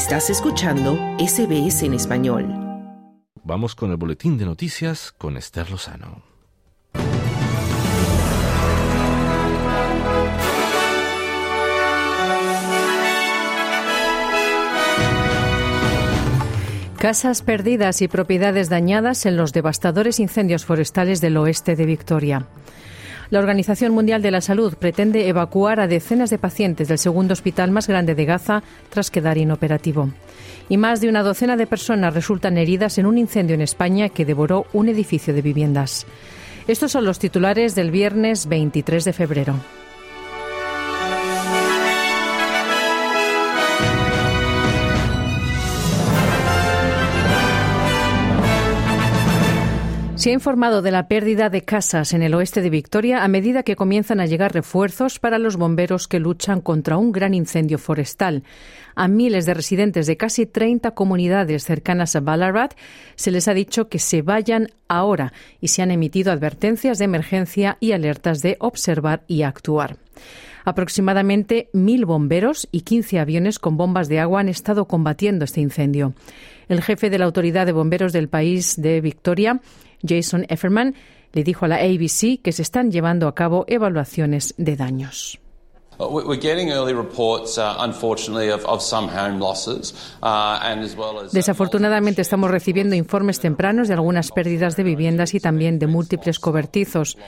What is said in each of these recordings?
Estás escuchando SBS en español. Vamos con el boletín de noticias con Esther Lozano. Casas perdidas y propiedades dañadas en los devastadores incendios forestales del oeste de Victoria. La Organización Mundial de la Salud pretende evacuar a decenas de pacientes del segundo hospital más grande de Gaza tras quedar inoperativo. Y más de una docena de personas resultan heridas en un incendio en España que devoró un edificio de viviendas. Estos son los titulares del viernes 23 de febrero. Se ha informado de la pérdida de casas en el oeste de Victoria a medida que comienzan a llegar refuerzos para los bomberos que luchan contra un gran incendio forestal. A miles de residentes de casi 30 comunidades cercanas a Ballarat se les ha dicho que se vayan ahora y se han emitido advertencias de emergencia y alertas de observar y actuar. Aproximadamente mil bomberos y 15 aviones con bombas de agua han estado combatiendo este incendio. El jefe de la Autoridad de Bomberos del país de Victoria Jason Efferman le dijo a la ABC que se están llevando a cabo evaluaciones de daños. Desafortunadamente estamos recibiendo informes tempranos de algunas pérdidas de viviendas y también de múltiples cobertizos.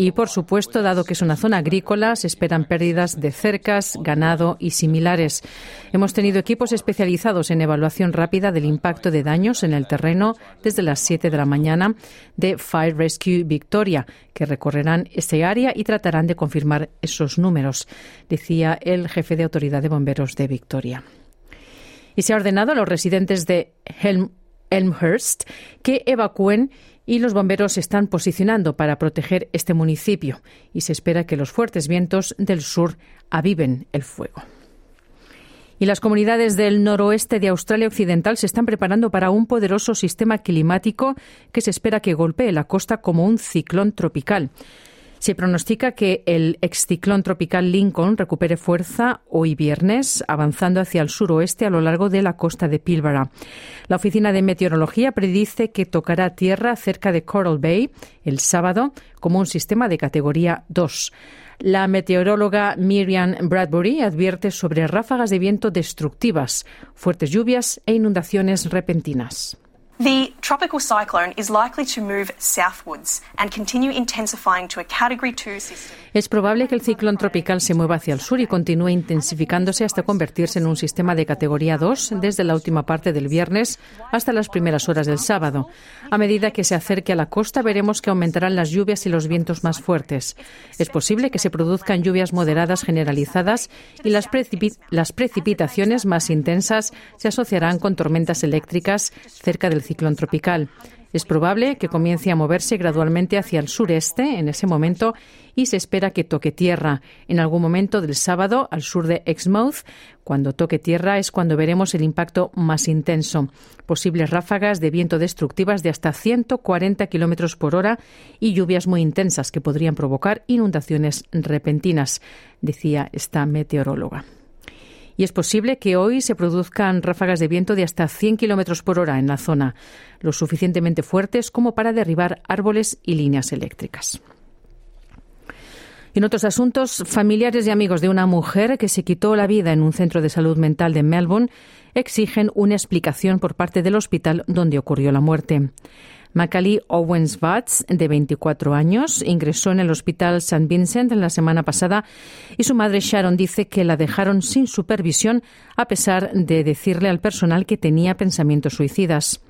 Y, por supuesto, dado que es una zona agrícola, se esperan pérdidas de cercas, ganado y similares. Hemos tenido equipos especializados en evaluación rápida del impacto de daños en el terreno desde las 7 de la mañana de Fire Rescue Victoria, que recorrerán este área y tratarán de confirmar esos números, decía el jefe de autoridad de bomberos de Victoria. Y se ha ordenado a los residentes de Elmhurst que evacúen y los bomberos se están posicionando para proteger este municipio y se espera que los fuertes vientos del sur aviven el fuego. Y las comunidades del noroeste de Australia Occidental se están preparando para un poderoso sistema climático que se espera que golpee la costa como un ciclón tropical. Se pronostica que el exciclón tropical Lincoln recupere fuerza hoy viernes, avanzando hacia el suroeste a lo largo de la costa de Pilbara. La Oficina de Meteorología predice que tocará tierra cerca de Coral Bay el sábado como un sistema de categoría 2. La meteoróloga Miriam Bradbury advierte sobre ráfagas de viento destructivas, fuertes lluvias e inundaciones repentinas. The tropical cyclone is likely to move southwards and continue intensifying to a category 2 system. Es probable que el ciclón tropical se mueva hacia el sur y continúe intensificándose hasta convertirse en un sistema de categoría 2 desde la última parte del viernes hasta las primeras horas del sábado. A medida que se acerque a la costa, veremos que aumentarán las lluvias y los vientos más fuertes. Es posible que se produzcan lluvias moderadas generalizadas y las, las precipitaciones más intensas se asociarán con tormentas eléctricas cerca del ciclón tropical. Es probable que comience a moverse gradualmente hacia el sureste en ese momento y se espera que toque tierra en algún momento del sábado al sur de Exmouth. Cuando toque tierra es cuando veremos el impacto más intenso. Posibles ráfagas de viento destructivas de hasta 140 kilómetros por hora y lluvias muy intensas que podrían provocar inundaciones repentinas, decía esta meteoróloga y es posible que hoy se produzcan ráfagas de viento de hasta 100 kilómetros por hora en la zona, lo suficientemente fuertes como para derribar árboles y líneas eléctricas. En otros asuntos, familiares y amigos de una mujer que se quitó la vida en un centro de salud mental de Melbourne exigen una explicación por parte del hospital donde ocurrió la muerte. Macaulay Owens Watts, de 24 años, ingresó en el Hospital St. Vincent en la semana pasada y su madre Sharon dice que la dejaron sin supervisión a pesar de decirle al personal que tenía pensamientos suicidas.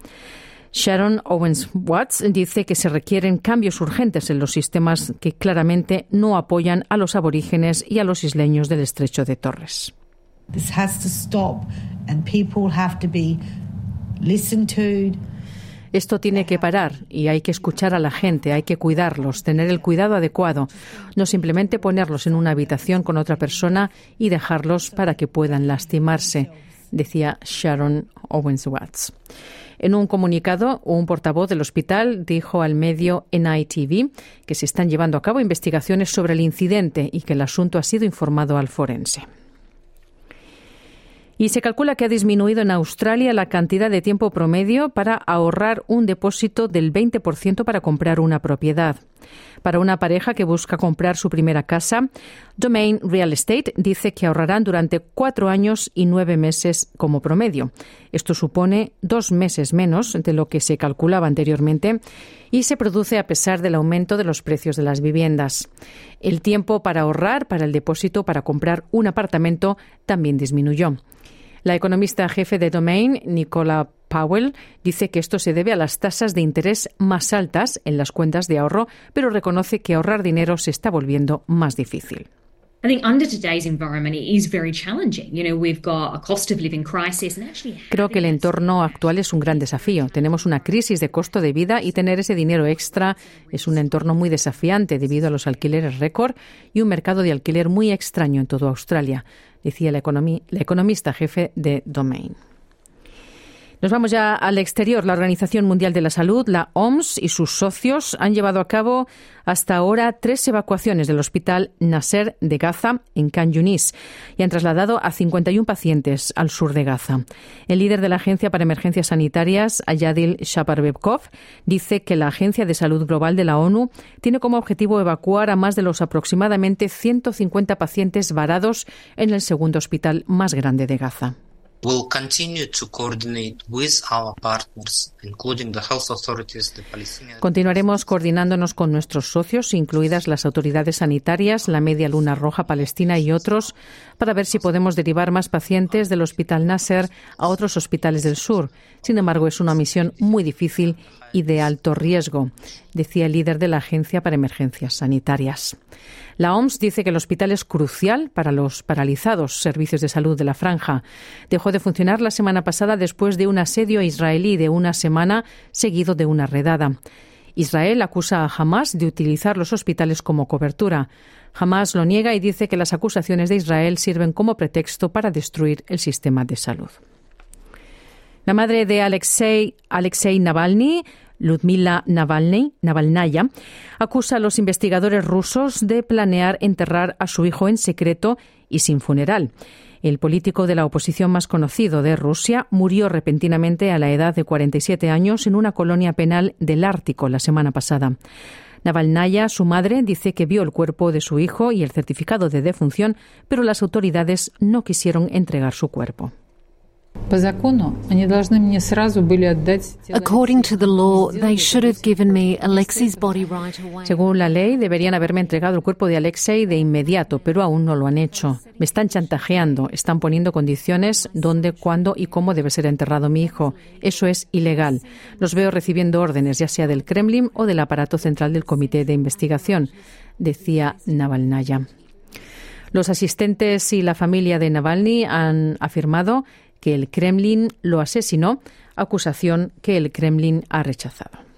Sharon Owens Watts dice que se requieren cambios urgentes en los sistemas que claramente no apoyan a los aborígenes y a los isleños del estrecho de Torres. This has to stop and people have to be listened to. Esto tiene que parar y hay que escuchar a la gente, hay que cuidarlos, tener el cuidado adecuado, no simplemente ponerlos en una habitación con otra persona y dejarlos para que puedan lastimarse, decía Sharon Owens Watts. En un comunicado, un portavoz del hospital dijo al medio NITV que se están llevando a cabo investigaciones sobre el incidente y que el asunto ha sido informado al forense. Y se calcula que ha disminuido en Australia la cantidad de tiempo promedio para ahorrar un depósito del 20% para comprar una propiedad. Para una pareja que busca comprar su primera casa, Domain Real Estate dice que ahorrarán durante cuatro años y nueve meses como promedio. Esto supone dos meses menos de lo que se calculaba anteriormente y se produce a pesar del aumento de los precios de las viviendas. El tiempo para ahorrar para el depósito para comprar un apartamento también disminuyó. La economista jefe de Domain, Nicola Powell, dice que esto se debe a las tasas de interés más altas en las cuentas de ahorro, pero reconoce que ahorrar dinero se está volviendo más difícil. Creo que el entorno actual es un gran desafío. Tenemos una crisis de costo de vida y tener ese dinero extra es un entorno muy desafiante debido a los alquileres récord y un mercado de alquiler muy extraño en toda Australia, decía la, la economista jefe de Domain. Nos vamos ya al exterior. La Organización Mundial de la Salud, la OMS y sus socios han llevado a cabo hasta ahora tres evacuaciones del Hospital Nasser de Gaza en Khan Yunis y han trasladado a 51 pacientes al sur de Gaza. El líder de la Agencia para Emergencias Sanitarias, Ayadil Shaparbekov, dice que la Agencia de Salud Global de la ONU tiene como objetivo evacuar a más de los aproximadamente 150 pacientes varados en el segundo hospital más grande de Gaza. Continuaremos coordinándonos con nuestros socios, incluidas las autoridades sanitarias, la Media Luna Roja Palestina y otros, para ver si podemos derivar más pacientes del Hospital Nasser a otros hospitales del sur. Sin embargo, es una misión muy difícil y de alto riesgo, decía el líder de la Agencia para Emergencias Sanitarias. La OMS dice que el hospital es crucial para los paralizados servicios de salud de la franja. Dejó de funcionar la semana pasada después de un asedio israelí de una semana seguido de una redada. Israel acusa a Hamas de utilizar los hospitales como cobertura. Hamas lo niega y dice que las acusaciones de Israel sirven como pretexto para destruir el sistema de salud. La madre de Alexei, Alexei Navalny Ludmila Navalnaya, acusa a los investigadores rusos de planear enterrar a su hijo en secreto y sin funeral. El político de la oposición más conocido de Rusia murió repentinamente a la edad de 47 años en una colonia penal del Ártico la semana pasada. Navalnaya, su madre, dice que vio el cuerpo de su hijo y el certificado de defunción, pero las autoridades no quisieron entregar su cuerpo. According to the law, they should have given me Alexei's body right away. Según la ley, deberían haberme entregado el cuerpo de Alexei de inmediato, pero aún no lo han hecho. Me están chantajeando, están poniendo condiciones dónde, cuándo y cómo debe ser enterrado mi hijo. Eso es ilegal. Los veo recibiendo órdenes, ya sea del Kremlin o del aparato central del Comité de Investigación, decía Navalnaya. Los asistentes y la familia de Navalny han afirmado que el Kremlin lo asesinó, acusación que el Kremlin ha rechazado.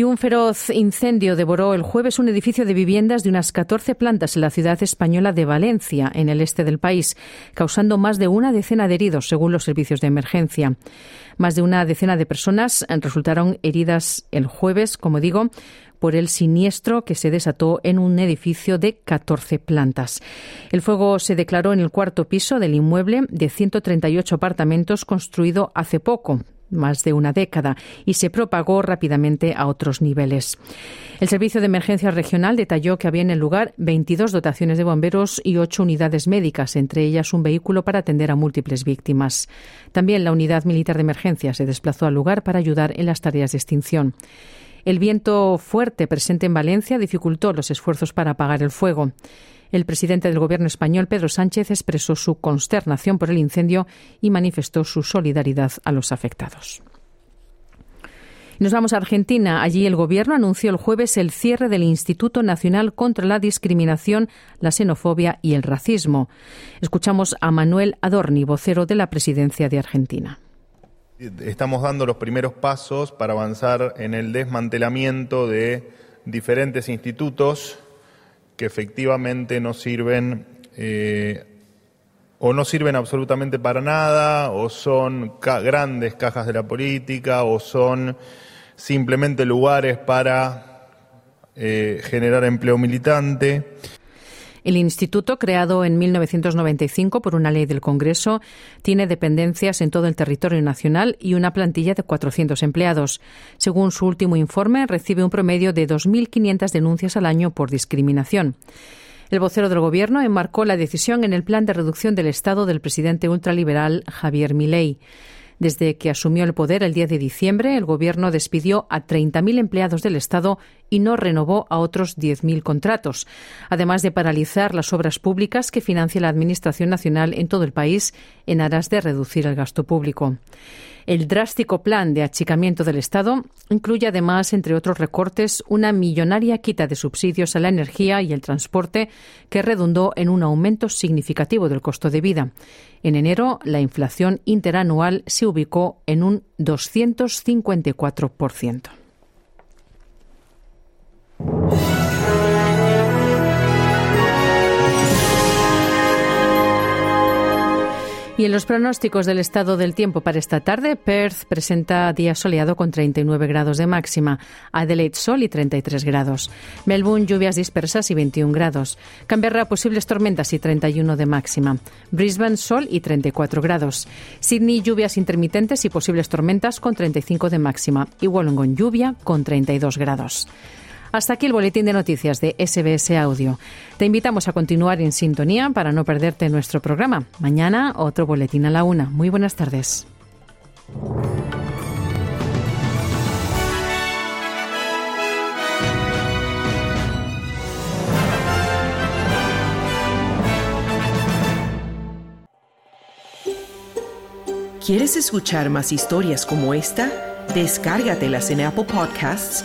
Y un feroz incendio devoró el jueves un edificio de viviendas de unas 14 plantas en la ciudad española de Valencia, en el este del país, causando más de una decena de heridos, según los servicios de emergencia. Más de una decena de personas resultaron heridas el jueves, como digo, por el siniestro que se desató en un edificio de 14 plantas. El fuego se declaró en el cuarto piso del inmueble de 138 apartamentos construido hace poco, más de una década y se propagó rápidamente a otros niveles. El Servicio de Emergencia Regional detalló que había en el lugar 22 dotaciones de bomberos y 8 unidades médicas, entre ellas un vehículo para atender a múltiples víctimas. También la Unidad Militar de Emergencia se desplazó al lugar para ayudar en las tareas de extinción. El viento fuerte presente en Valencia dificultó los esfuerzos para apagar el fuego. El presidente del Gobierno español, Pedro Sánchez, expresó su consternación por el incendio y manifestó su solidaridad a los afectados. Nos vamos a Argentina. Allí el Gobierno anunció el jueves el cierre del Instituto Nacional contra la Discriminación, la Xenofobia y el Racismo. Escuchamos a Manuel Adorni, vocero de la Presidencia de Argentina. Estamos dando los primeros pasos para avanzar en el desmantelamiento de diferentes institutos que efectivamente no sirven eh, o no sirven absolutamente para nada, o son grandes cajas de la política, o son simplemente lugares para eh, generar empleo militante. El instituto, creado en 1995 por una ley del Congreso, tiene dependencias en todo el territorio nacional y una plantilla de 400 empleados. Según su último informe, recibe un promedio de 2.500 denuncias al año por discriminación. El vocero del Gobierno enmarcó la decisión en el plan de reducción del Estado del presidente ultraliberal Javier Milei. Desde que asumió el poder el 10 de diciembre, el Gobierno despidió a 30.000 empleados del Estado y no renovó a otros 10.000 contratos, además de paralizar las obras públicas que financia la Administración Nacional en todo el país en aras de reducir el gasto público. El drástico plan de achicamiento del Estado incluye además, entre otros recortes, una millonaria quita de subsidios a la energía y el transporte que redundó en un aumento significativo del costo de vida. En enero, la inflación interanual se ubicó en un 254%. Pronósticos del estado del tiempo para esta tarde, Perth presenta día soleado con 39 grados de máxima, Adelaide sol y 33 grados, Melbourne lluvias dispersas y 21 grados, Canberra posibles tormentas y 31 de máxima, Brisbane sol y 34 grados, Sydney lluvias intermitentes y posibles tormentas con 35 de máxima y Wollongong lluvia con 32 grados. Hasta aquí el boletín de noticias de SBS Audio. Te invitamos a continuar en sintonía para no perderte nuestro programa. Mañana otro boletín a la una. Muy buenas tardes. ¿Quieres escuchar más historias como esta? Descárgatelas en Apple Podcasts